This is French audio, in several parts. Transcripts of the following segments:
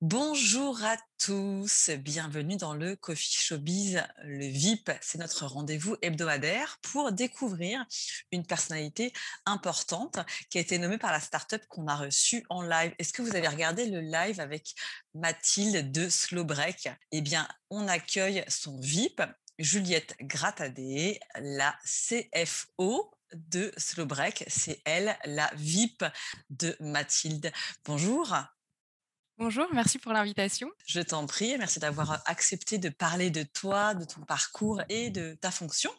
Bonjour à tous, bienvenue dans le Coffee Showbiz, le VIP. C'est notre rendez-vous hebdomadaire pour découvrir une personnalité importante qui a été nommée par la startup qu'on a reçue en live. Est-ce que vous avez regardé le live avec Mathilde de Slowbreak? Eh bien, on accueille son VIP, Juliette Gratadé, la CFO de Slowbreak. C'est elle, la VIP de Mathilde. Bonjour. Bonjour, merci pour l'invitation. Je t'en prie, merci d'avoir accepté de parler de toi, de ton parcours et de ta fonction.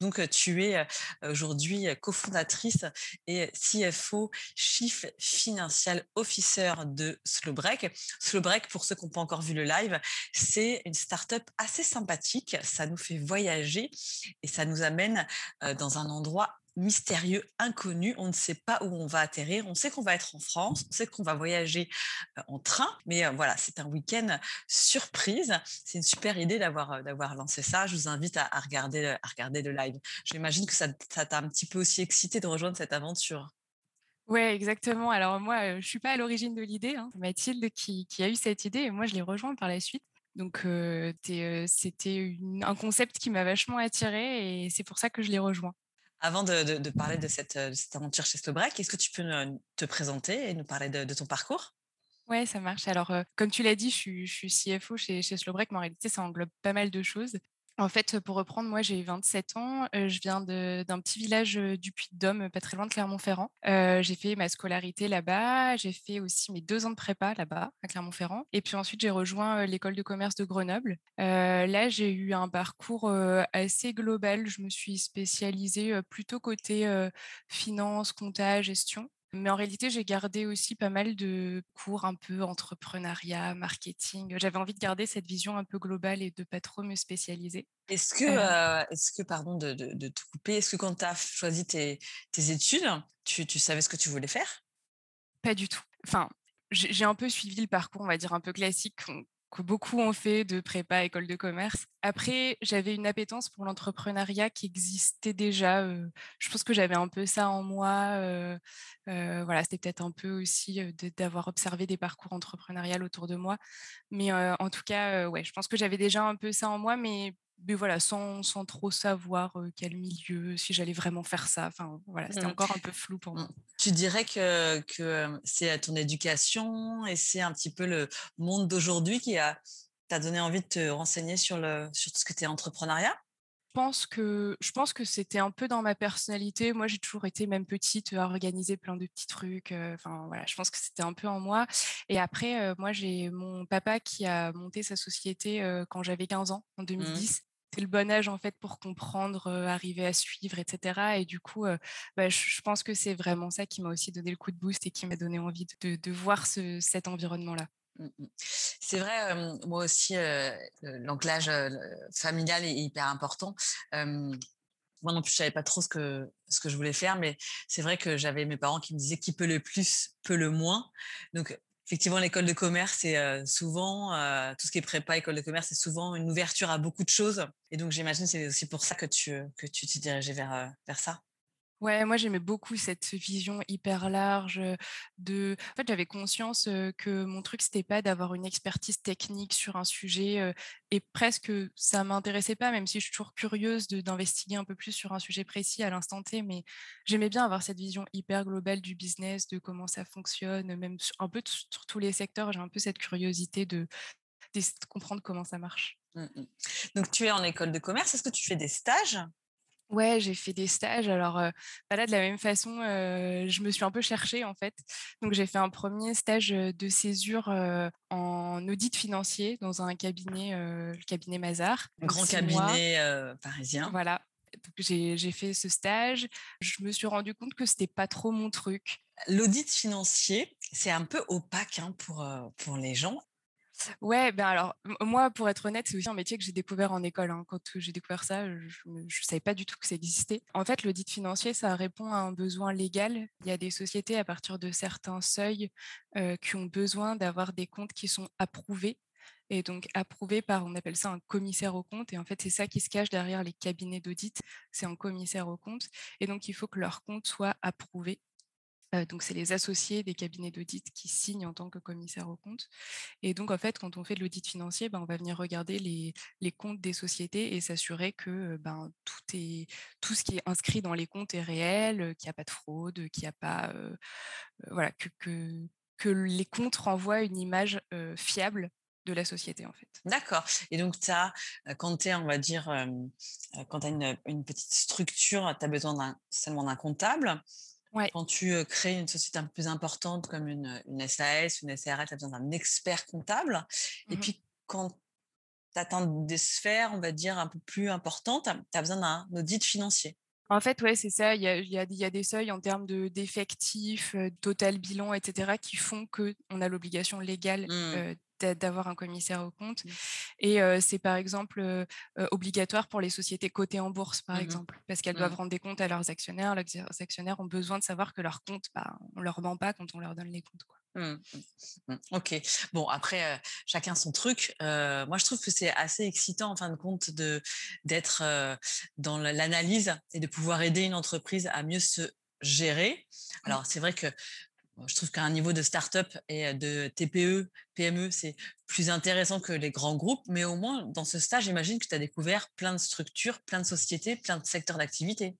Donc, tu es aujourd'hui cofondatrice et CFO, Chief Financial Officer de Slowbreak. Slowbreak, pour ceux qui n'ont pas encore vu le live, c'est une startup assez sympathique. Ça nous fait voyager et ça nous amène dans un endroit mystérieux, inconnu. On ne sait pas où on va atterrir. On sait qu'on va être en France, on sait qu'on va voyager en train, mais voilà, c'est un week-end surprise. C'est une super idée d'avoir d'avoir lancé ça. Je vous invite à, regarder à regarder le live. J'imagine que ça t'a un petit peu aussi excité de rejoindre cette aventure. Oui, exactement. Alors moi, je suis pas à l'origine de l'idée. Hein. Mathilde qui, a eu cette idée et moi, je l'ai rejoint par la suite. Donc, c'était un concept qui m'a vachement attirée et c'est pour ça que je l'ai rejoint. Avant de, parler de cette, aventure chez Slowbreak, est-ce que tu peux te présenter et nous parler de, ton parcours? Oui, ça marche. Alors, comme tu l'as dit, je suis, CFO chez, chez Slowbreak, mais en réalité, ça englobe pas mal de choses. En fait, pour reprendre, moi j'ai 27 ans, je viens d'un petit village du Puy-de-Dôme, pas très loin de Clermont-Ferrand. j'ai fait ma scolarité là-bas, j'ai fait aussi mes deux ans de prépa là-bas, à Clermont-Ferrand. Et puis ensuite, j'ai rejoint l'école de commerce de Grenoble. là, j'ai eu un parcours assez global. Je me suis spécialisée plutôt côté finance, compta, gestion. Mais en réalité, j'ai gardé aussi pas mal de cours un peu entrepreneuriat, marketing. J'avais envie de garder cette vision un peu globale et de pas trop me spécialiser. Est-ce que, euh, est-ce que, pardon de, de, te couper, est-ce que quand tu as choisi tes, tes études, tu, tu, savais ce que tu voulais faire? Pas du tout. Enfin, j'ai un peu suivi le parcours, on va dire, un peu classique beaucoup ont fait de prépa, école de commerce. Après, j'avais une appétence pour l'entrepreneuriat qui existait déjà. je pense que j'avais un peu ça en moi. voilà, c'était peut-être un peu aussi d'avoir observé des parcours entrepreneuriaux autour de moi. Mais en tout cas, ouais, je pense que j'avais déjà un peu ça en moi, mais mais voilà, sans, sans trop savoir quel milieu, si j'allais vraiment faire ça. Enfin, voilà, c'était mmh. encore un peu flou pour moi. Mmh. Tu dirais que, que c'est ton éducation et c'est un petit peu le monde d'aujourd'hui qui a t'a donné envie de te renseigner sur, le, sur tout ce que tu es entrepreneuriat? Pense que je pense que c'était un peu dans ma personnalité. Moi, j'ai toujours été même petite à organiser plein de petits trucs. Enfin voilà, je pense que c'était un peu en moi. Et après, moi, j'ai mon papa qui a monté sa société quand j'avais 15 ans, en 2010. Mmh. C'est le bon âge en fait pour comprendre, arriver à suivre, etc. Et du coup, bah, je, pense que c'est vraiment ça qui m'a aussi donné le coup de boost et qui m'a donné envie de, de voir ce, cet environnement-là. Mmh, mmh. C'est vrai, moi aussi, l'anclage familial est hyper important. moi non plus, je savais pas trop ce que, je voulais faire, mais c'est vrai que j'avais mes parents qui me disaient qui peut le plus, peut le moins. Donc, effectivement, l'école de commerce, c'est souvent, tout ce qui est prépa, école de commerce, c'est souvent une ouverture à beaucoup de choses. Et donc, j'imagine c'est aussi pour ça que tu que tu t'es dirigé vers ça. Ouais, moi j'aimais beaucoup cette vision hyper large de. En fait, j'avais conscience que mon truc c'était pas d'avoir une expertise technique sur un sujet et presque ça m'intéressait pas, même si je suis toujours curieuse d'investiguer un peu plus sur un sujet précis à l'instant T. Mais j'aimais bien avoir cette vision hyper globale du business, de comment ça fonctionne, même un peu sur tous les secteurs. J'ai un peu cette curiosité de, de comprendre comment ça marche. Mmh donc tu es en école de commerce. Est-ce que tu fais des stages? Ouais, j'ai fait des stages. Alors, bah, là, de la même façon, je me suis un peu cherchée, en fait. Donc, j'ai fait un premier stage de césure en audit financier dans un cabinet, le cabinet Mazars. Un grand cabinet parisien. Voilà. J'ai fait ce stage. Je me suis rendu compte que c'était pas trop mon truc. L'audit financier, c'est un peu opaque hein, pour, pour les gens. Ouais, ben alors, moi, pour être honnête, c'est aussi un métier que j'ai découvert en école. Hein. Quand j'ai découvert ça, je ne savais pas du tout que ça existait. En fait, l'audit financier, ça répond à un besoin légal. Il y a des sociétés à partir de certains seuils qui ont besoin d'avoir des comptes qui sont approuvés. Et donc approuvés par, on appelle ça un commissaire au compte. Et en fait, c'est ça qui se cache derrière les cabinets d'audit. C'est un commissaire au compte. Et donc, il faut que leur compte soit approuvé donc, c'est les associés des cabinets d'audit qui signent en tant que commissaire au compte. Et donc, en fait, quand on fait de l'audit financier, ben, on va venir regarder les, comptes des sociétés et s'assurer que ben, tout, est, tout ce qui est inscrit dans les comptes est réel, qu'il n'y a pas de fraude, qu'il n'y a pas. voilà, que, que, les comptes renvoient une image fiable de la société en fait. D'accord. Et donc, as, quand tu on va dire, quand tu as une, une, petite structure, tu as besoin seulement d'un comptable. Quand tu crées une société un peu plus importante comme une, une SAS, une SARL, tu as besoin d'un expert comptable. Et mmh puis, quand tu atteins des sphères, on va dire, un peu plus importantes, tu as besoin d'un audit financier. En fait, ouais, c'est ça. Il y a, y, y a, des seuils en termes d'effectifs, total bilan, etc., qui font qu'on a l'obligation légale mmh d'avoir un commissaire au compte. Mmh. Et c'est par exemple obligatoire pour les sociétés cotées en bourse, par mmh exemple, parce qu'elles doivent mmh. rendre des comptes à leurs actionnaires. Leurs actionnaires ont besoin de savoir que leurs comptes, bah, on ne leur ment pas quand on leur donne les comptes. Quoi. Ok. Bon, après, chacun son truc. moi, je trouve que c'est assez excitant, en fin de compte, de d'être dans l'analyse et de pouvoir aider une entreprise à mieux se gérer. Alors, c'est vrai que je trouve qu'à un niveau de start-up et de TPE, PME, c'est plus intéressant que les grands groupes. Mais au moins, dans ce stage, j'imagine que tu as découvert plein de structures, plein de sociétés, plein de secteurs d'activité.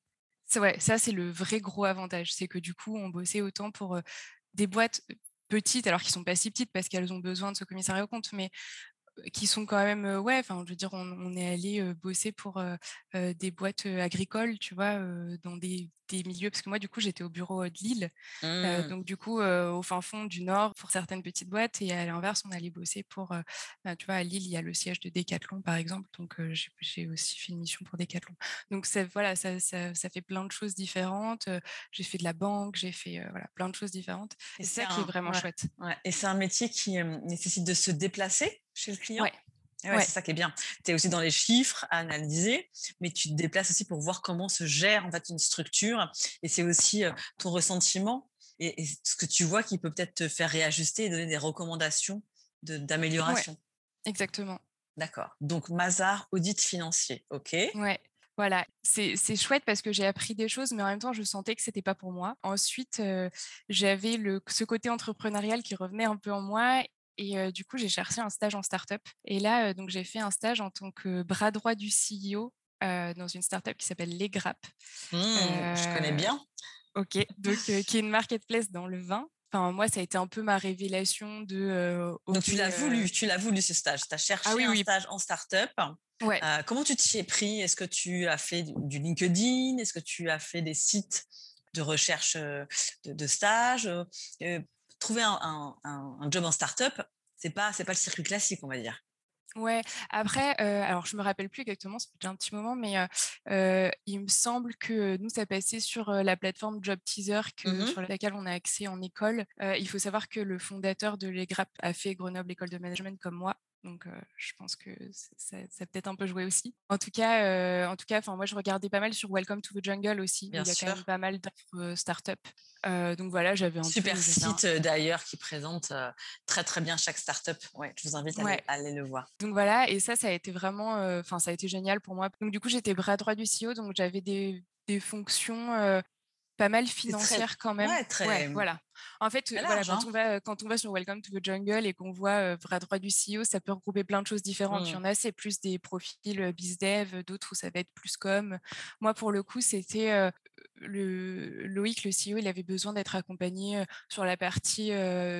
Ça, c'est le vrai gros avantage. C'est que du coup, on bossait autant pour des boîtes petites, alors qu'ils sont pas si petites parce qu'elles ont besoin de ce commissariat au compte, mais qui sont quand même, ouais, enfin, je veux dire, on, est allé bosser pour des boîtes agricoles, tu vois, dans des, milieux, parce que moi, du coup, j'étais au bureau de Lille, mmh. donc du coup, au fin fond du Nord, pour certaines petites boîtes, et à l'inverse, on allait bosser pour, bah, tu vois, à Lille, il y a le siège de Decathlon, par exemple, donc j'ai aussi fait une mission pour Decathlon. Donc voilà, ça, ça, fait plein de choses différentes. J'ai fait de la banque, j'ai fait voilà, plein de choses différentes. Et, c'est ça qui est vraiment chouette. Et c'est un métier qui nécessite de se déplacer? Chez le client. Ouais. C'est ça qui est bien. Tu es aussi dans les chiffres à analyser, mais tu te déplaces aussi pour voir comment se gère en fait une structure. Et c'est aussi ton ressentiment et, ce que tu vois qui peut peut-être te faire réajuster et donner des recommandations d'amélioration. exactement. D'accord. Donc Mazar, audit financier. OK. Ouais. Voilà, c'est chouette parce que j'ai appris des choses, mais en même temps, je sentais que c'était pas pour moi. Ensuite, j'avais ce côté entrepreneurial qui revenait un peu en moi et du coup, j'ai cherché un stage en start-up. Et là, donc, j'ai fait un stage en tant que bras droit du CEO dans une start-up qui s'appelle Les Grappes. Mmh, je connais bien. Ok, donc qui est une marketplace dans le vin. Enfin, moi, ça a été un peu ma révélation de. donc, tu l'as voulu, tu l'as voulu ce stage. Tu as ah cherché un stage en start-up. Ouais. comment tu t'y es pris? Est-ce que tu as fait du, LinkedIn? Est-ce que tu as fait des sites de recherche de, de stage trouver un, job en start-up, c'est pas c'est pas le circuit classique, on va dire. Ouais. Après, alors je me rappelle plus exactement, c'est déjà un petit moment, mais il me semble que nous ça passait sur la plateforme Job Teaser mmh sur laquelle on a accès en école. il faut savoir que le fondateur de l'EGRAP a fait Grenoble École de Management comme moi, donc, je pense que ça, ça peut-être un peu joué aussi. En tout cas, en tout cas, moi, je regardais pas mal sur Welcome to the Jungle aussi. il y a quand même pas mal d'offres start-up. donc voilà, j'avais un super site d'ailleurs qui présente très très bien chaque start-up. Ouais, je vous invite à, aller, le voir. Donc voilà, et ça, ça a été vraiment, enfin, ça a été génial pour moi. Donc du coup, j'étais bras droit du CEO, donc j'avais des, des fonctions pas mal financières quand même. Ouais, très. voilà. En fait, voilà, quand, hein. on va, quand on va sur Welcome to the Jungle et qu'on voit vrai droit du CEO, ça peut regrouper plein de choses différentes. Il y mmh. en a, c'est plus des profils bizdev, d'autres où ça va être plus comme. Moi, pour le coup, c'était le Loïc, le CEO, il avait besoin d'être accompagné sur la partie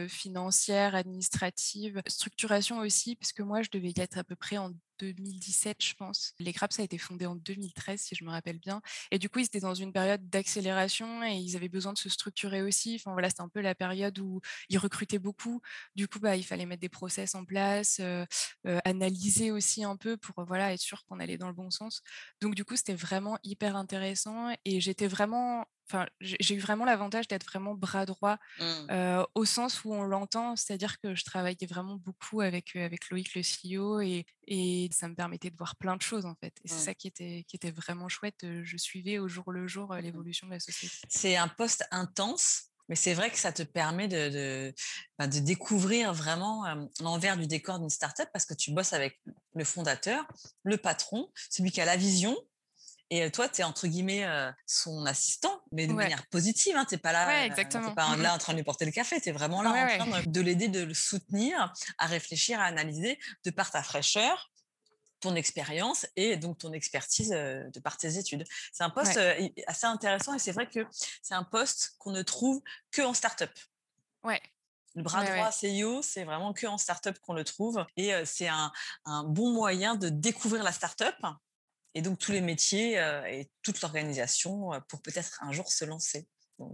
financière, administrative, structuration aussi, parce que moi, je devais y être à peu près en 2017, je pense. Les Crabs, ça a été fondé en 2013, si je me rappelle bien. Et du coup, ils étaient dans une période d'accélération et ils avaient besoin de se structurer aussi. Enfin, voilà, c'était un peu la période où ils recrutaient beaucoup. Du coup, bah, il fallait mettre des process en place, euh, euh, analyser aussi un peu pour voilà, être sûr qu'on allait dans le bon sens. Donc, du coup, c'était vraiment hyper intéressant et j'étais vraiment enfin, j'ai eu vraiment l'avantage d'être vraiment bras droit mmh. au sens où on l'entend, c'est-à-dire que je travaillais vraiment beaucoup avec, avec Loïc, le CEO, et, et, ça me permettait de voir plein de choses en fait. Et c'est mmh. ça qui était, qui était vraiment chouette. Je suivais au jour le jour mmh l'évolution de la société. C'est un poste intense. Mais c'est vrai que ça te permet de, de, bah, de découvrir vraiment l'envers du décor d'une startup parce que tu bosses avec le fondateur, le patron, celui qui a la vision, et toi, tu es entre guillemets son assistant, mais de manière positive. Hein, tu n'es pas là, exactement. pas là en train de lui porter le café. Tu es vraiment là en train de, l'aider, de le soutenir, à réfléchir, à analyser de par ta fraîcheur, ton expérience et donc ton expertise de par tes études. C'est un poste assez intéressant et c'est vrai que c'est un poste qu'on ne trouve que en start-up. Ouais, le bras droit CEO, c'est vraiment que en start-up qu'on le trouve. Et c'est un, un, bon moyen de découvrir la start-up et donc tous les métiers et toute l'organisation pour peut-être un jour se lancer.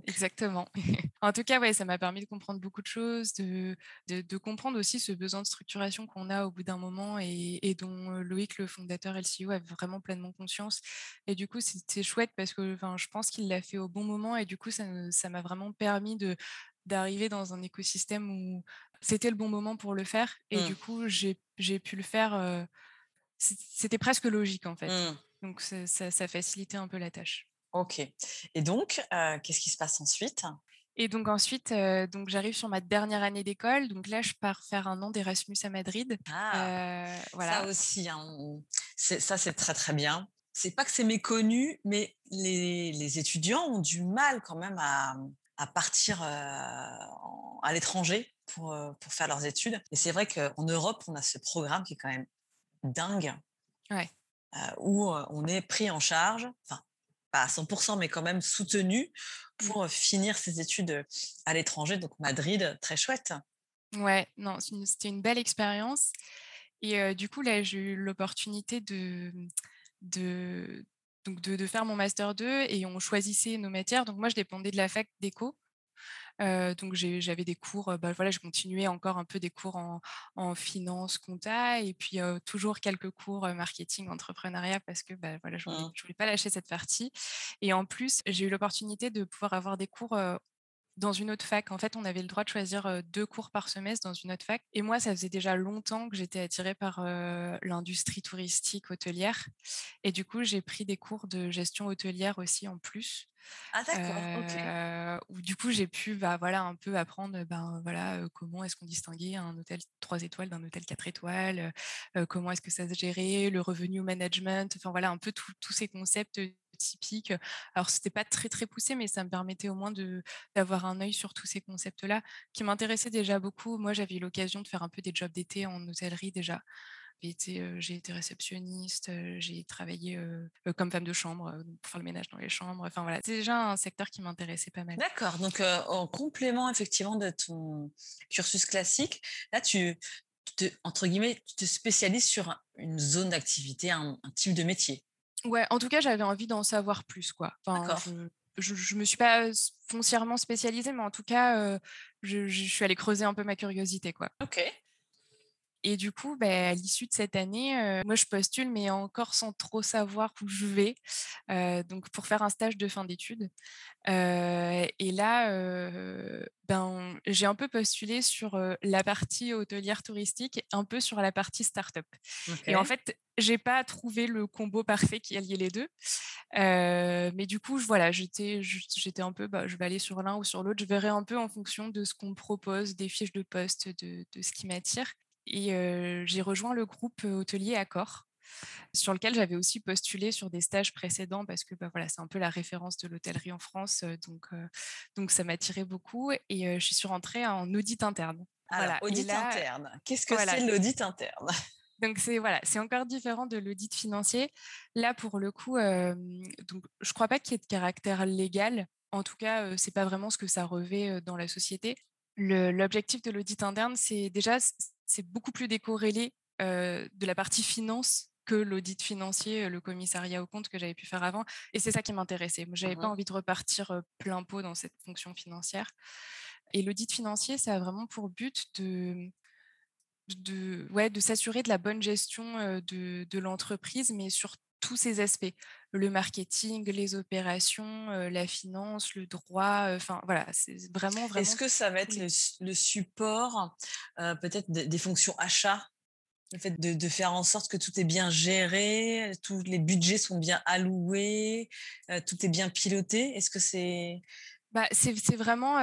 Exactement. en tout cas, ouais, ça m'a permis de comprendre beaucoup de choses, de, de, comprendre aussi ce besoin de structuration qu'on a au bout d'un moment et, dont Loïc, le fondateur LCO, a vraiment pleinement conscience. Et du coup, c'était chouette parce que je pense qu'il l'a fait au bon moment et du coup, ça m'a vraiment permis de d'arriver dans un écosystème où c'était le bon moment pour le faire. Et mmh. du coup, j'ai pu le faire c'était presque logique en fait. Mmh. Donc ça, ça, facilitait un peu la tâche. Ok. Et donc, euh, qu'est-ce qui se passe ensuite? Et donc ensuite, euh, donc j'arrive sur ma dernière année d'école. Donc là, je pars faire un an d'Erasmus à Madrid. Ah, euh, voilà. Ça aussi, hein, ça c'est très très bien. C'est pas que c'est méconnu, mais les, les, étudiants ont du mal quand même à, à partir à l'étranger pour, pour faire leurs études. Et c'est vrai qu'en Europe, on a ce programme qui est quand même dingue, où on est pris en charge, enfin pas à 100%, mais quand même soutenu mmh. pour finir ses études à l'étranger. Donc Madrid, très chouette. Ouais, non, c'était une belle expérience. Et du coup, là, j'ai eu l'opportunité de, de, donc de, de, faire mon master 2 et on choisissait nos matières. Donc moi, je dépendais de la fac d'éco donc j'avais des cours, bah, voilà, je continuais encore un peu des cours en, finance, compta, et puis toujours quelques cours marketing, entrepreneuriat, parce que bah, voilà, je ne mmh. voulais pas lâcher cette partie. Et en plus, j'ai eu l'opportunité de pouvoir avoir des cours dans une autre fac. En fait, on avait le droit de choisir deux cours par semestre dans une autre fac. Et moi, ça faisait déjà longtemps que j'étais attirée par l'industrie touristique hôtelière. Et du coup, j'ai pris des cours de gestion hôtelière aussi en plus. Ah d'accord, Où du coup, j'ai pu bah, voilà, un peu apprendre ben, voilà, comment est-ce qu'on distinguait un hôtel 3 étoiles d'un hôtel 4 étoiles, comment est-ce que ça se gérait, le revenu management, enfin voilà, un peu tous ces concepts typiques. Alors, c'était pas très, très poussé, mais ça me permettait au moins d'avoir un œil sur tous ces concepts-là qui m'intéressaient déjà beaucoup. Moi, j'avais eu l'occasion de faire un peu des jobs d'été en hôtellerie déjà j'ai été réceptionniste, j'ai travaillé comme femme de chambre pour faire le ménage dans les chambres. Enfin voilà, c'est déjà un secteur qui m'intéressait pas mal. D'accord. Donc en complément effectivement de ton cursus classique, là tu te, entre guillemets, tu te spécialises sur une zone d'activité, un, type de métier. Ouais, en tout cas, j'avais envie d'en savoir plus, quoi. Enfin, je, je, me suis pas foncièrement spécialisée, mais en tout cas, je, je, suis allée creuser un peu ma curiosité, quoi. Ok. Et du coup, bah, à l'issue de cette année, moi, je postule, mais encore sans trop savoir où je vais, donc pour faire un stage de fin d'études. et là, ben, j'ai un peu postulé sur la partie hôtelière touristique, un peu sur la partie start-up. Et en fait, j'ai pas trouvé le combo parfait qui alliait les deux. mais du coup, voilà, j'étais, j'étais un peu, bah, je vais aller sur l'un ou sur l'autre. Je verrai un peu en fonction de ce qu'on me propose, des fiches de poste, de, de ce qui m'attire. Et j'ai rejoint le groupe hôtelier Accor sur lequel j'avais aussi postulé sur des stages précédents parce que bah, voilà, c'est un peu la référence de l'hôtellerie en France, donc, donc ça m'attirait beaucoup et je suis rentrée en audit interne. voilà. audit interne. Qu'est-ce que c'est l'audit interne? donc c'est voilà, c'est encore différent de l'audit financier. Là pour le coup, donc je crois pas qu'il y ait de caractère légal. En tout cas, c'est pas vraiment ce que ça revêt dans la société. L'objectif de l'audit interne, c'est déjà c'est beaucoup plus décorrélé de la partie finance que l'audit financier, le commissariat au compte que j'avais pu faire avant. Et c'est ça qui m'intéressait. Je n'avais pas envie de repartir plein pot dans cette fonction financière. Et l'audit financier, ça a vraiment pour but de, de, ouais, de s'assurer de la bonne gestion de, de l'entreprise, mais sur tous ces aspects, le marketing, les opérations, la finance, le droit, enfin voilà, c'est vraiment, vraiment. Est-ce que ça va être le, support peut-être des, fonctions achats le fait de, faire en sorte que tout est bien géré, tous les budgets sont bien alloués, tout est bien piloté? Est-ce que c'est bah, c'est vraiment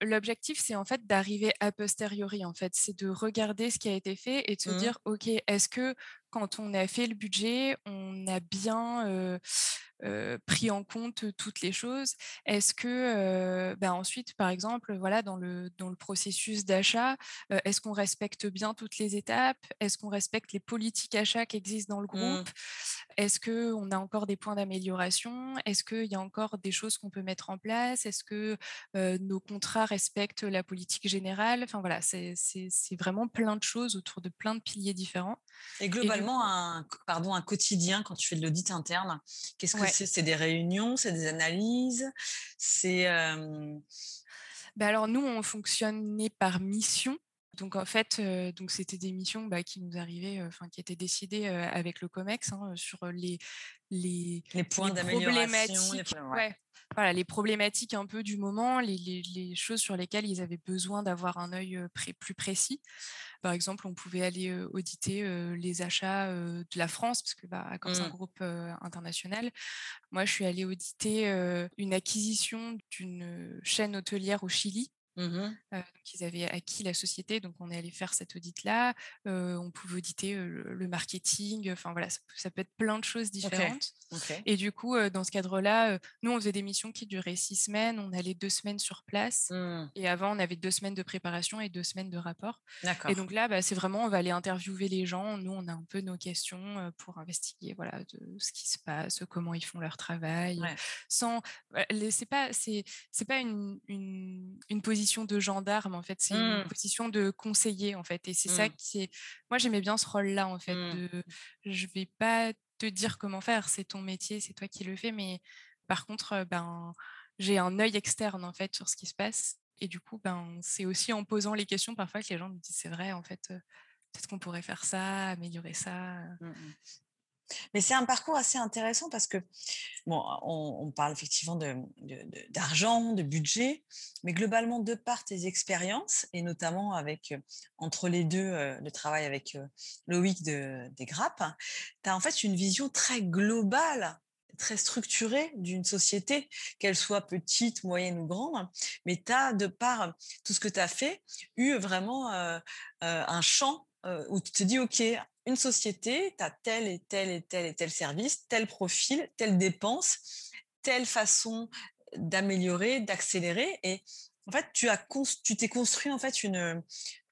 l'objectif, c'est en fait d'arriver a posteriori en fait, c'est de regarder ce qui a été fait et de se mmh. dire ok, est-ce que quand on a fait le budget, on a bien pris en compte toutes les choses. Est-ce que bah, ensuite, par exemple, voilà, dans le, dans le processus d'achat, est-ce qu'on respecte bien toutes les étapes? Est-ce qu'on respecte les politiques achats qui existent dans le mmh. groupe Est-ce qu'on a encore des points d'amélioration? Est-ce qu'il y a encore des choses qu'on peut mettre en place? Est-ce que nos contrats respectent la politique générale? Enfin voilà, c'est vraiment plein de choses autour de plein de piliers différents. Et globalement, un, pardon, un quotidien quand tu fais de l'audit interne, qu'est-ce que c'est C'est des réunions, c'est des analyses, c'est. Ben alors nous, on fonctionnait par mission. Donc en fait, donc c'était des missions bah, qui nous arrivaient, enfin qui étaient décidées avec le Comex hein, sur les les, les points d'amélioration, les... Ouais. Voilà, les problématiques un peu du moment, les, les, les choses sur lesquelles ils avaient besoin d'avoir un œil plus précis. Par exemple, on pouvait aller auditer les achats de la France, parce que bah, comme c'est un mmh. groupe international, moi je suis allée auditer une acquisition d'une chaîne hôtelière au Chili Mmh ils avaient acquis la société, donc on est allé faire cet audit-là. on pouvait auditer le, marketing. Enfin voilà, ça, peut être plein de choses différentes. Et du coup, dans ce cadre-là, nous on faisait des missions qui duraient six semaines. On allait deux semaines sur place. Mmh. Et avant, on avait deux semaines de préparation et deux semaines de rapport. Et donc là, bah, c'est vraiment, on va aller interviewer les gens. Nous, on a un peu nos questions pour investiguer voilà de ce qui se passe, comment ils font leur travail, sans. C'est pas, c'est, c'est pas une, une, une position de gendarme, en fait, c'est une mmh. position de conseiller, en fait. Et c'est ça mmh. qui est. Moi, j'aimais bien ce rôle-là, en fait. Mmh. De... Je vais pas te dire comment faire, c'est ton métier, c'est toi qui le fais, mais par contre, ben, j'ai un œil externe, en fait, sur ce qui se passe. Et du coup, ben, c'est aussi en posant les questions parfois que les gens me disent c'est vrai, en fait, peut-être qu'on pourrait faire ça, améliorer ça. Mais c'est un parcours assez intéressant parce que, bon, on, parle effectivement d'argent, de, budget, mais globalement, de par tes expériences, et notamment avec, entre les deux, le travail avec Loïc de, des Grappes, tu as en fait une vision très globale très structurée d'une société, qu'elle soit petite, moyenne ou grande, mais tu as, de par tout ce que tu as fait, eu vraiment un champ où tu te dis, OK, une société, tu as tel et tel et tel et tel service, tel profil, telle dépense, telle façon d'améliorer, d'accélérer. Et en fait, tu as tu t'es construit en fait une,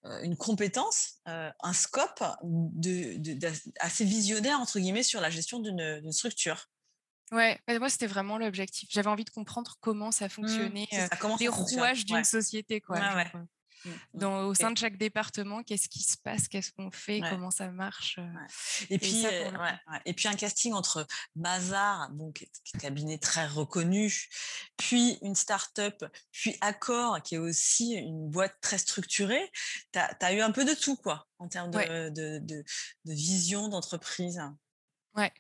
euh, une compétence, euh, un scope de, assez visionnaire entre guillemets sur la gestion d'une structure. Ouais, moi c'était vraiment l'objectif. J'avais envie de comprendre comment ça mmh, fonctionnait, euh, les rouages d'une société, quoi. Dans, au sein de chaque département, qu'est-ce qui se passe, qu'est-ce qu'on fait, comment ça marche. Et, puis, et puis un casting entre est un cabinet très reconnu, puis une start-up, puis Accor, qui est aussi une boîte très structurée. Tu as, eu un peu de tout, quoi, en termes de, de, de, de vision d'entreprise. Ouais,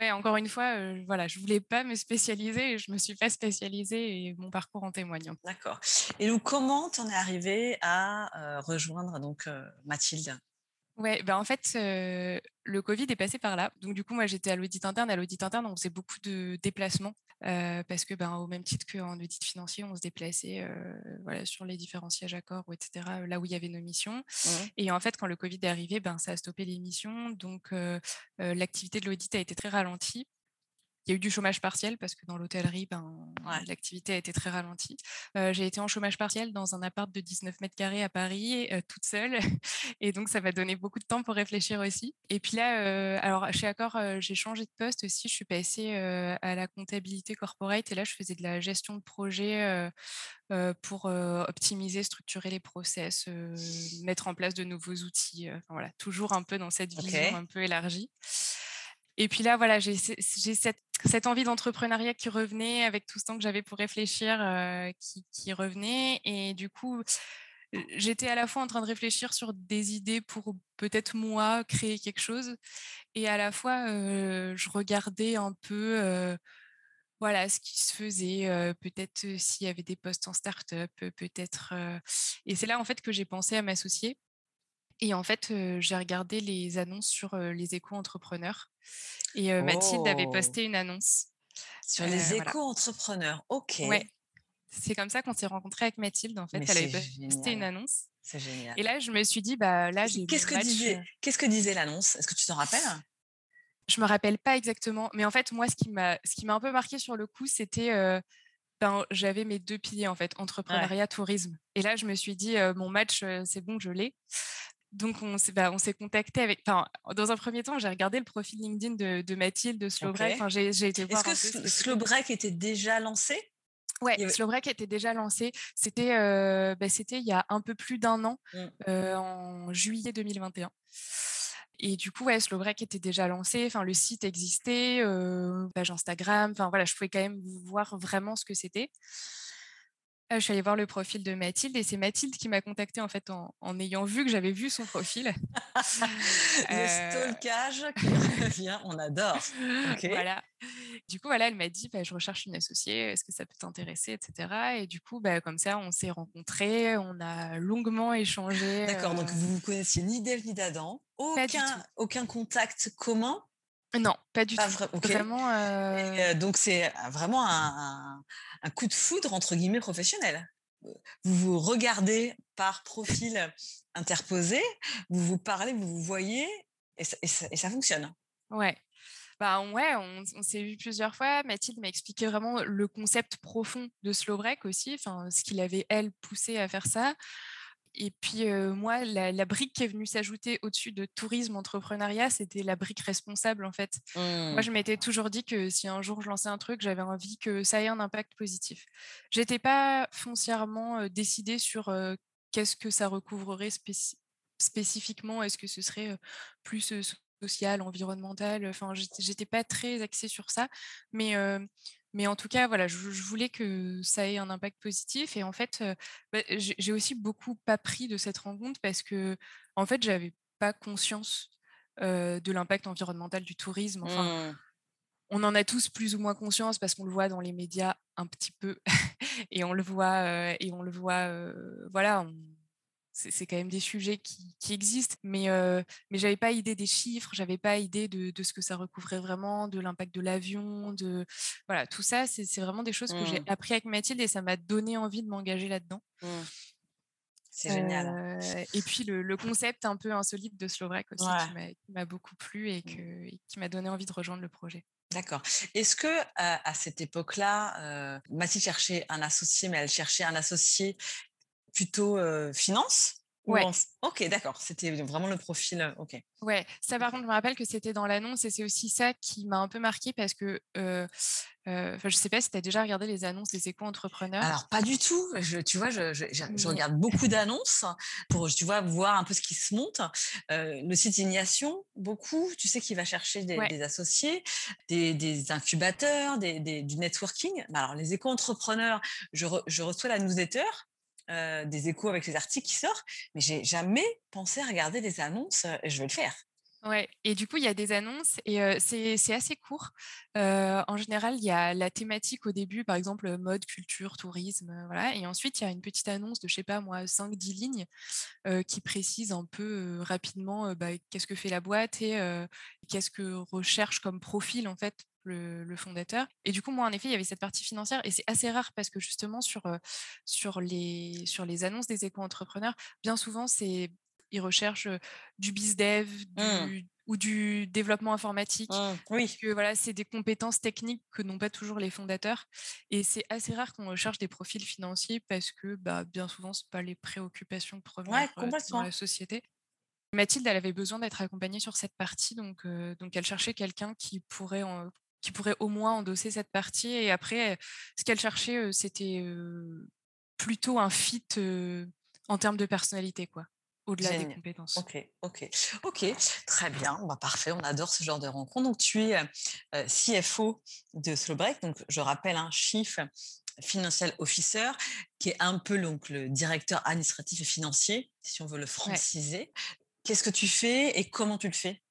Ouais, encore une fois, euh, voilà, je voulais pas me spécialiser je me suis pas spécialisée et mon parcours en témoigne. D'accord. Et donc, comment tu en es arrivée à euh, rejoindre donc euh, Mathilde? Ouais, ben en fait, le Covid est passé par là. Donc, du coup, moi, j'étais à l'audit interne. À l'audit interne, on faisait beaucoup de déplacements parce que, ben, au même titre qu'en audit financier, on se déplaçait voilà, sur les différents sièges accords, etc., là où il y avait nos missions. Mmh. Et en fait, quand le Covid est arrivé, ben, ça a stoppé les missions. Donc, l'activité de l'audit a été très ralentie. Il y a eu du chômage partiel parce que dans l'hôtellerie, ben, l'activité a été très ralentie. j'ai été en chômage partiel dans un appart de 19 mètres carrés à Paris, toute seule. Et donc, ça m'a donné beaucoup de temps pour réfléchir aussi. Et puis là, alors chez Accor, j'ai changé de poste aussi. Je suis passée à la comptabilité corporate et là, je faisais de la gestion de projet pour optimiser, structurer les process, mettre en place de nouveaux outils. voilà, toujours un peu dans cette vision un peu élargie. Et puis là, voilà, j'ai cette, envie d'entrepreneuriat qui revenait avec tout ce temps que j'avais pour réfléchir, qui, qui, revenait. Et du coup, j'étais à la fois en train de réfléchir sur des idées pour peut-être moi créer quelque chose, et à la fois, je regardais un peu voilà ce qui se faisait, peut-être s'il y avait des postes en start-up, peut-être. Et c'est là en fait que j'ai pensé à m'associer. Et en fait, j'ai regardé les annonces sur les éco-entrepreneurs. Et Mathilde avait oh! posté une annonce. Sur les éco-entrepreneurs, ok. Ouais. C'est comme ça qu'on s'est rencontrés avec Mathilde. En fait, elle avait posté une annonce. C'est génial. Et là, je me suis dit, bah là, j'ai. Qu'est-ce que disait, qu'est-ce que disait l'annonce? Est-ce que tu t'en rappelles? Je me rappelle pas exactement, mais en fait, moi, ce qui m'a, ce qui m'a un peu marqué sur le coup, c'était ben, j'avais mes deux piliers en fait, entrepreneuriat, tourisme. Et là, je me suis dit, mon match, c'est bon, je l'ai. Donc, on s'est, bah, on s'est contacté avec. Enfin, dans un premier temps, j'ai regardé le profil LinkedIn de, de Mathilde, de Slowbreak. Enfin, j'ai, été voir. Est-ce que Slowbreak était déjà lancé? Ouais, avait... Slowbreak était déjà lancé. C'était, bah, c'était il y a un peu plus d'un an, mmh. en juillet 2021. Et du coup, ouais, Slowbreak était déjà lancé. Enfin, le site existait, page Instagram. Enfin, voilà, je pouvais quand même voir vraiment ce que c'était. Ah, je suis allée voir le profil de Mathilde et c'est Mathilde qui m'a contactée en fait en, ayant vu que j'avais vu son profil. le euh, stalkage qui revient, on adore. Voilà. Du coup, voilà, elle m'a dit, bah, je recherche une associée, est-ce que ça peut t'intéresser, etc. Et du coup, bah, comme ça, on s'est rencontrés, on a longuement échangé. D'accord, donc euh vous vous connaissiez ni d'Ève ni d'Adam, aucun, aucun contact commun non, pas du tout. Vraiment. Euh donc c'est vraiment un, coup de foudre entre guillemets professionnel. Vous vous regardez par profil interposé, vous vous parlez, vous vous voyez, et ça, fonctionne. Ouais. Bah ouais, on, s'est vu plusieurs fois. Mathilde m'a expliqué vraiment le concept profond de slow break aussi, enfin ce qu'il avait elle poussé à faire ça. Et puis moi, la, brique qui est venue s'ajouter au-dessus de tourisme, entrepreneuriat, c'était la brique responsable en fait. Moi, je mmh. m'étais toujours dit que si un jour je lançais un truc, j'avais envie que ça ait un impact positif. J'étais pas foncièrement décidée sur qu'est-ce que ça recouvrerait spécifiquement. Est-ce que ce serait plus social, environnemental Enfin, j'étais pas très axée sur ça, mais mais en tout cas, voilà, je, voulais que ça ait un impact positif. Et en fait, bah, j'ai aussi beaucoup appris de cette rencontre parce que, en fait, j'avais pas conscience de l'impact environnemental du tourisme. Enfin, mmh. on en a tous plus ou moins conscience parce qu'on le voit dans les médias un petit peu et on le voit et on le voit. voilà, on, c'est quand même des sujets qui, existent, mais, euh, mais j'avais pas idée des chiffres, j'avais pas idée de, ce que ça recouvrait vraiment, de l'impact de l'avion, de voilà, tout ça, c'est vraiment des choses que j'ai mmh. appris avec Mathilde et ça m'a donné envie de m'engager là-dedans. Mmh. C'est génial. Euh, et puis le, concept un peu insolite de Slovak aussi qui m'a beaucoup plu et, mmh. que, qui m'a donné envie de rejoindre le projet. D'accord. Est-ce que à, cette époque-là, euh, Mathilde cherchait un associé, mais elle cherchait un associé plutôt finance Ouais. Ok, d'accord. C'était vraiment le profil. Ok. Ouais. Ça, par contre, je me rappelle que c'était dans l'annonce et c'est aussi ça qui m'a un peu marqué parce que euh, euh, je sais pas si tu as déjà regardé les annonces des éco-entrepreneurs. Alors, pas du tout. Je, tu vois, je, je, regarde beaucoup d'annonces pour, tu vois, voir un peu ce qui se monte. le site Ignation, beaucoup. Tu sais, qui va chercher des, associés, des, incubateurs, des, du networking. Alors, les éco-entrepreneurs, je, je reçois la newsletter euh, des échos avec les articles qui sortent, mais j'ai jamais pensé à regarder des annonces euh, je vais le faire. Ouais, et du coup, il y a des annonces et c'est assez court. en général, il y a la thématique au début, par exemple, mode, culture, tourisme, voilà. Et ensuite, il y a une petite annonce de, je sais pas moi, 5-10 lignes qui précise un peu rapidement bah, qu'est-ce que fait la boîte et qu'est-ce que recherche comme profil, en fait, le, fondateur. Et du coup, moi, en effet, il y avait cette partie financière et c'est assez rare parce que justement, sur, sur, les, sur les annonces des éco-entrepreneurs, bien souvent, c'est ils recherchent du bizdev, Mmh. du, ou du développement informatique. Mmh, oui. Que voilà, c'est des compétences techniques que n'ont pas toujours les fondateurs. Et c'est assez rare qu'on recherche des profils financiers parce que bah, bien souvent, ce pas les préoccupations premières dans complètement. la société. Mathilde, elle avait besoin d'être accompagnée sur cette partie, donc, donc elle cherchait quelqu'un qui pourrait qui pourrait au moins endosser cette partie. Et après, ce qu'elle cherchait, c'était plutôt un fit en termes de personnalité, quoi au-delà des compétences. Ok, ok, ok, très bien, bah, parfait, on adore ce genre de rencontre. Donc tu es CFO de Slowbreak, donc je rappelle un Chief Financial Officer, qui est un peu donc, le directeur administratif et financier, si on veut le franciser. Qu'est-ce que tu fais et comment tu le fais?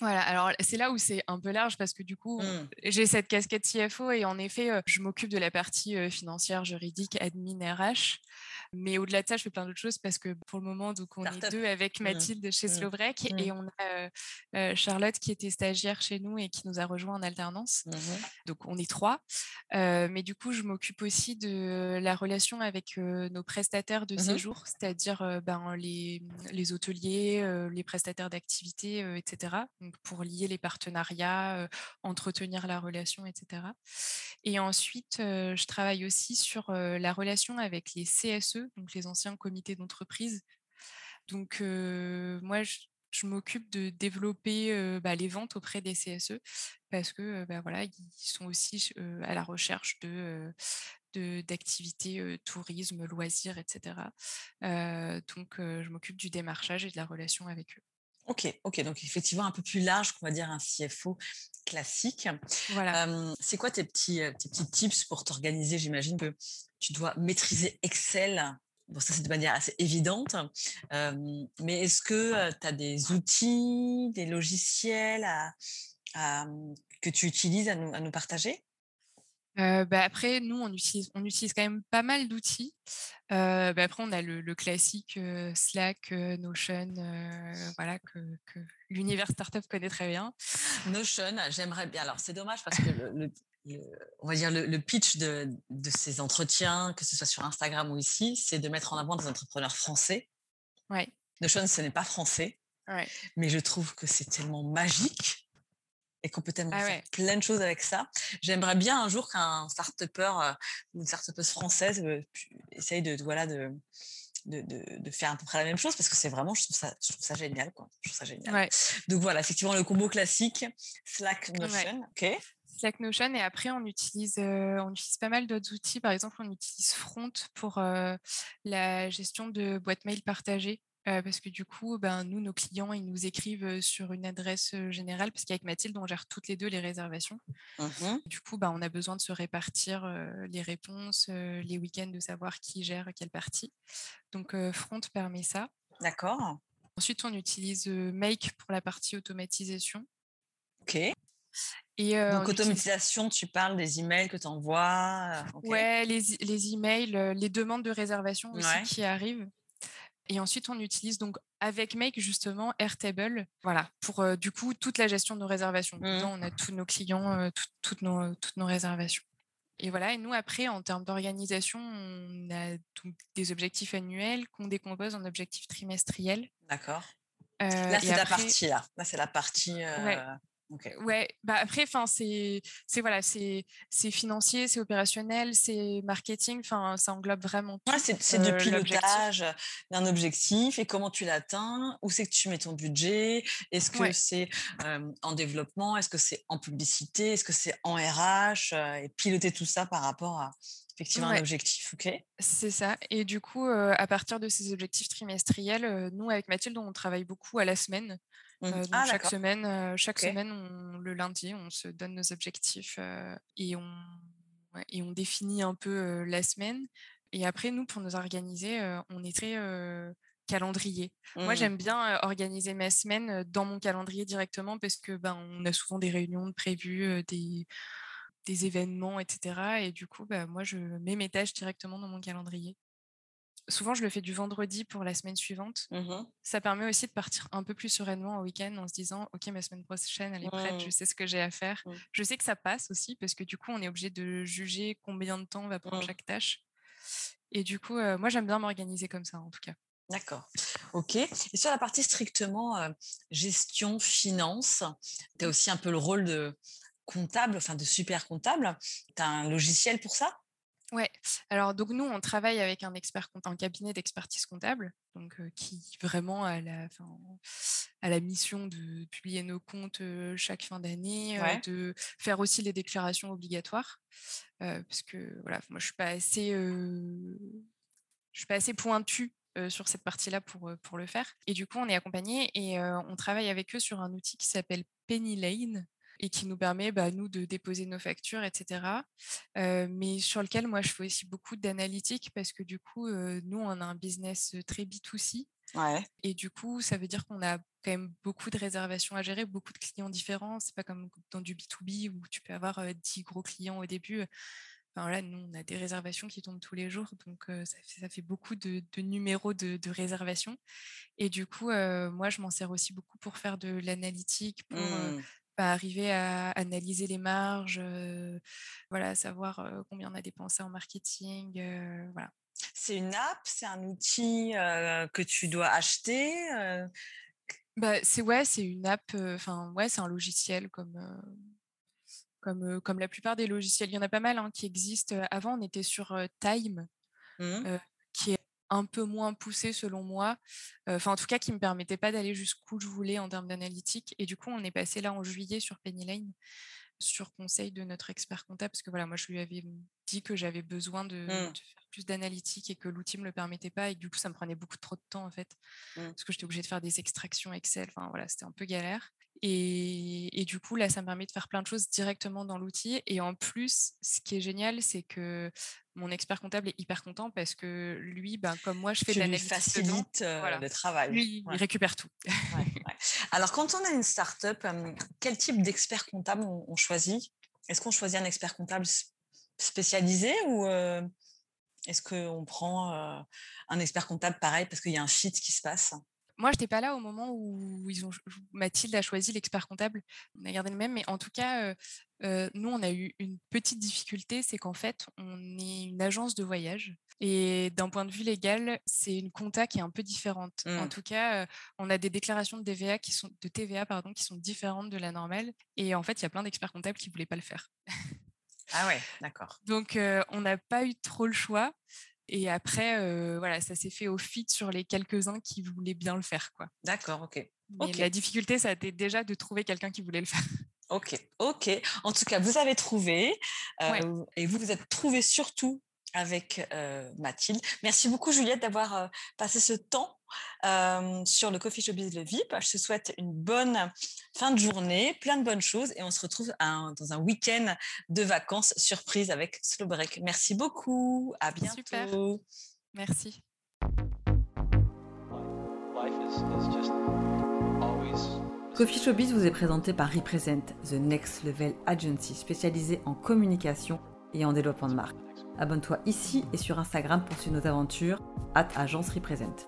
Voilà, alors c'est là où c'est un peu large parce que du coup, mmh. j'ai cette casquette CFO et en effet, je m'occupe de la partie financière, juridique, admin, RH. Mais au-delà de ça, je fais plein d'autres choses parce que pour le moment, donc on est deux avec mmh. Mathilde chez mmh. Slowbreak et on a Charlotte qui était stagiaire chez nous et qui nous a rejoint en alternance. Donc on est trois. mais du coup, je m'occupe aussi de la relation avec nos prestataires de séjour, c'est-à-dire ben, les, les hôteliers, les prestataires d'activités, etc pour lier les partenariats, entretenir la relation, etc. Et ensuite, je travaille aussi sur la relation avec les CSE, donc les anciens comités d'entreprise. Donc, moi, je, m'occupe de développer bah, les ventes auprès des CSE parce que bah, voilà, ils sont aussi à la recherche de d'activités tourisme, loisirs, etc. donc, je m'occupe du démarchage et de la relation avec eux. Ok, ok, donc effectivement un peu plus large qu'on va dire un CFO classique. Voilà. c'est quoi tes petits, tes petits tips pour t'organiser? J'imagine que tu dois maîtriser Excel. Bon, ça c'est de manière assez évidente. mais est-ce que tu as des outils, des logiciels que tu utilises à nous, à nous partager? Bah, après, nous, on utilise, on utilise quand même pas mal d'outils. bah, après, on a le, classique Slack, Notion, voilà, que, l'univers startup connaît très bien. Notion, j'aimerais bien. Alors, c'est dommage parce que le, on va dire le, pitch de, ces entretiens, que ce soit sur Instagram ou ici, c'est de mettre en avant des entrepreneurs français. Ouais. Notion, ce n'est pas français, mais je trouve que c'est tellement magique et qu'on peut tellement ah faire plein de choses avec ça. J'aimerais bien un jour qu'un start-upper euh, ou une start-upeuse française euh, essaye de, voilà, de, de, de, faire à peu près la même chose parce que c'est vraiment, je trouve ça, je trouve ça génial. Quoi. Je trouve ça génial. Donc voilà, effectivement, le combo classique, Slack, Notion. ok Slack Notion et après on utilise euh, on utilise pas mal d'autres outils par exemple on utilise Front pour la gestion de boîtes mail partagées parce que du coup, ben, nous, nos clients, ils nous écrivent sur une adresse générale, parce qu'avec Mathilde, on gère toutes les deux les réservations. Mmh du coup, ben, on a besoin de se répartir les réponses, les week-ends, de savoir qui gère quelle partie. Donc, Front permet ça. D'accord. Ensuite, on utilise Make pour la partie automatisation. OK. Et Donc, automatisation, tu parles des emails que tu envoies Oui, Ouais, les, les emails, les demandes de réservation aussi qui arrivent. Et ensuite, on utilise donc avec Make justement Airtable, voilà, pour euh, du coup toute la gestion de nos réservations. Mmh. on a tous nos clients, euh, toutes, nos, toutes nos réservations. Et voilà, et nous après, en termes d'organisation, on a donc des objectifs annuels qu'on décompose en objectifs trimestriels. D'accord. Euh, là, c'est la partie là. Là, c'est la partie. Ouais, bah après, enfin, c'est, c'est voilà, c'est, c'est financier, c'est opérationnel, c'est marketing, enfin, ça englobe vraiment tout. c'est, c'est du pilotage d'un objectif et comment tu l'atteins, où c'est que tu mets ton budget, est-ce que c'est en développement, est-ce que c'est en publicité, est-ce que c'est en RH, et piloter tout ça par rapport à effectivement un objectif, ok? C'est ça. Et du coup, à partir de ces objectifs trimestriels, nous, avec Mathilde, on travaille beaucoup à la semaine. Mmh. Ah, chaque semaine, chaque semaine le lundi, on se donne nos objectifs et, on, et on définit un peu la semaine. Et après, nous, pour nous organiser, on est très calendrier. Moi, mmh. j'aime bien organiser ma semaine dans mon calendrier directement parce que ben, on a souvent des réunions prévues, des, des événements, etc. Et du coup, bah, moi, je mets mes tâches directement dans mon calendrier souvent, je le fais du vendredi pour la semaine suivante. Mmh ça permet aussi de partir un peu plus sereinement au week-end en se disant, OK, ma semaine prochaine, elle est prête, je mmh. sais ce que j'ai à faire. Mmh. Je sais que ça passe aussi parce que du coup, on est obligé de juger combien de temps va prendre chaque tâche. Et du coup, moi, j'aime bien m'organiser comme ça, en tout cas. D'accord. Ok. Et sur la partie strictement gestion, finance, tu as aussi un peu le rôle de comptable, enfin de super comptable. Tu as un logiciel pour ça? Ouais. Alors donc nous on travaille avec un expert un cabinet d'expertise comptable, donc qui vraiment a la, a la mission de publier nos comptes chaque fin d'année, de faire aussi les déclarations obligatoires, parce que voilà, moi je suis pas assez, je suis pas assez pointue sur cette partie-là pour, pour le faire. Et du coup, on est accompagné et on travaille avec eux sur un outil qui s'appelle Penny Lane, et qui nous permet, bah, nous, de déposer nos factures, etc. mais sur lequel, moi, je fais aussi beaucoup d'analytique parce que du coup, nous, on a un business très B2C. Ouais. Et du coup, ça veut dire qu'on a quand même beaucoup de réservations à gérer, beaucoup de clients différents. C'est pas comme dans du B2B où tu peux avoir 10 gros clients au début. Enfin, là, nous, on a des réservations qui tombent tous les jours, donc ça, fait, ça, fait, beaucoup de, numéros de, de, réservations. Et du coup, moi, je m'en sers aussi beaucoup pour faire de l'analytique, pour mmh arriver à analyser les marges, voilà, savoir combien on a dépensé en marketing, voilà. C'est une app, c'est un outil que tu dois acheter. Bah, c'est ouais, c'est une app. Enfin ouais, c'est un logiciel comme comme comme la plupart des logiciels. Il y en a pas mal hein, qui existent. Avant, on était sur Time, mmh. qui est un peu moins poussé selon moi, enfin en tout cas qui me permettait pas d'aller jusqu'où je voulais en termes d'analytique. Et du coup, on est passé là en juillet sur Penny Lane, sur conseil de notre expert comptable, parce que voilà, moi je lui avais dit que j'avais besoin de, mmh. faire plus d'analytique et que l'outil me le permettait pas, et du coup ça me prenait beaucoup trop de temps en fait, mmh. parce que j'étais obligée de faire des extractions Excel. Enfin voilà, c'était un peu galère. Et, du coup, là, ça me permet de faire plein de choses directement dans l'outil. Et en plus, ce qui est génial, c'est que mon expert comptable est hyper content parce que lui, ben, comme moi, je fais de l'analyse. facilite euh, le travail. Lui, il récupère tout. Alors, quand on a une start-up, quel type d'expert comptable on, choisit? Est-ce qu'on choisit un expert comptable spécialisé ou euh, est-ce qu'on prend euh, un expert comptable pareil parce qu'il y a un fit qui se passe? Moi, je n'étais pas là au moment où ils ont, Mathilde a choisi l'expert comptable. On a gardé le même, mais en tout cas, nous, on a eu une petite difficulté, c'est qu'en fait, on est une agence de voyage. Et d'un point de vue légal, c'est une compta qui est un peu différente. En mmh. tout cas, on a des déclarations de TVA qui sont de TVA pardon qui sont différentes de la normale. Et en fait, il y a plein d'experts comptables qui voulaient pas le faire. ah ouais, d'accord. Donc, on n'a pas eu trop le choix. Et après, voilà, ça s'est fait au fit sur les quelques-uns qui voulaient bien le faire. quoi. D'accord, ok. La difficulté, ça a été déjà de trouver quelqu'un qui voulait le faire. Ok, ok. En tout cas, vous avez trouvé et vous vous êtes trouvé surtout avec Mathilde. Merci beaucoup Juliette d'avoir passé ce temps sur le Coffee Showbiz Le VIP. Je te souhaite une bonne fin de journée, plein de bonnes choses et on se retrouve dans un week-end de vacances surprise avec Slow Break. Merci beaucoup. À bientôt. Super. Merci. Coffee Showbiz vous est présenté par Represent, The Next Level Agency spécialisée en communication et en développement de marque. Abonne-toi ici et sur Instagram pour suivre nos aventures. At Agence Represent.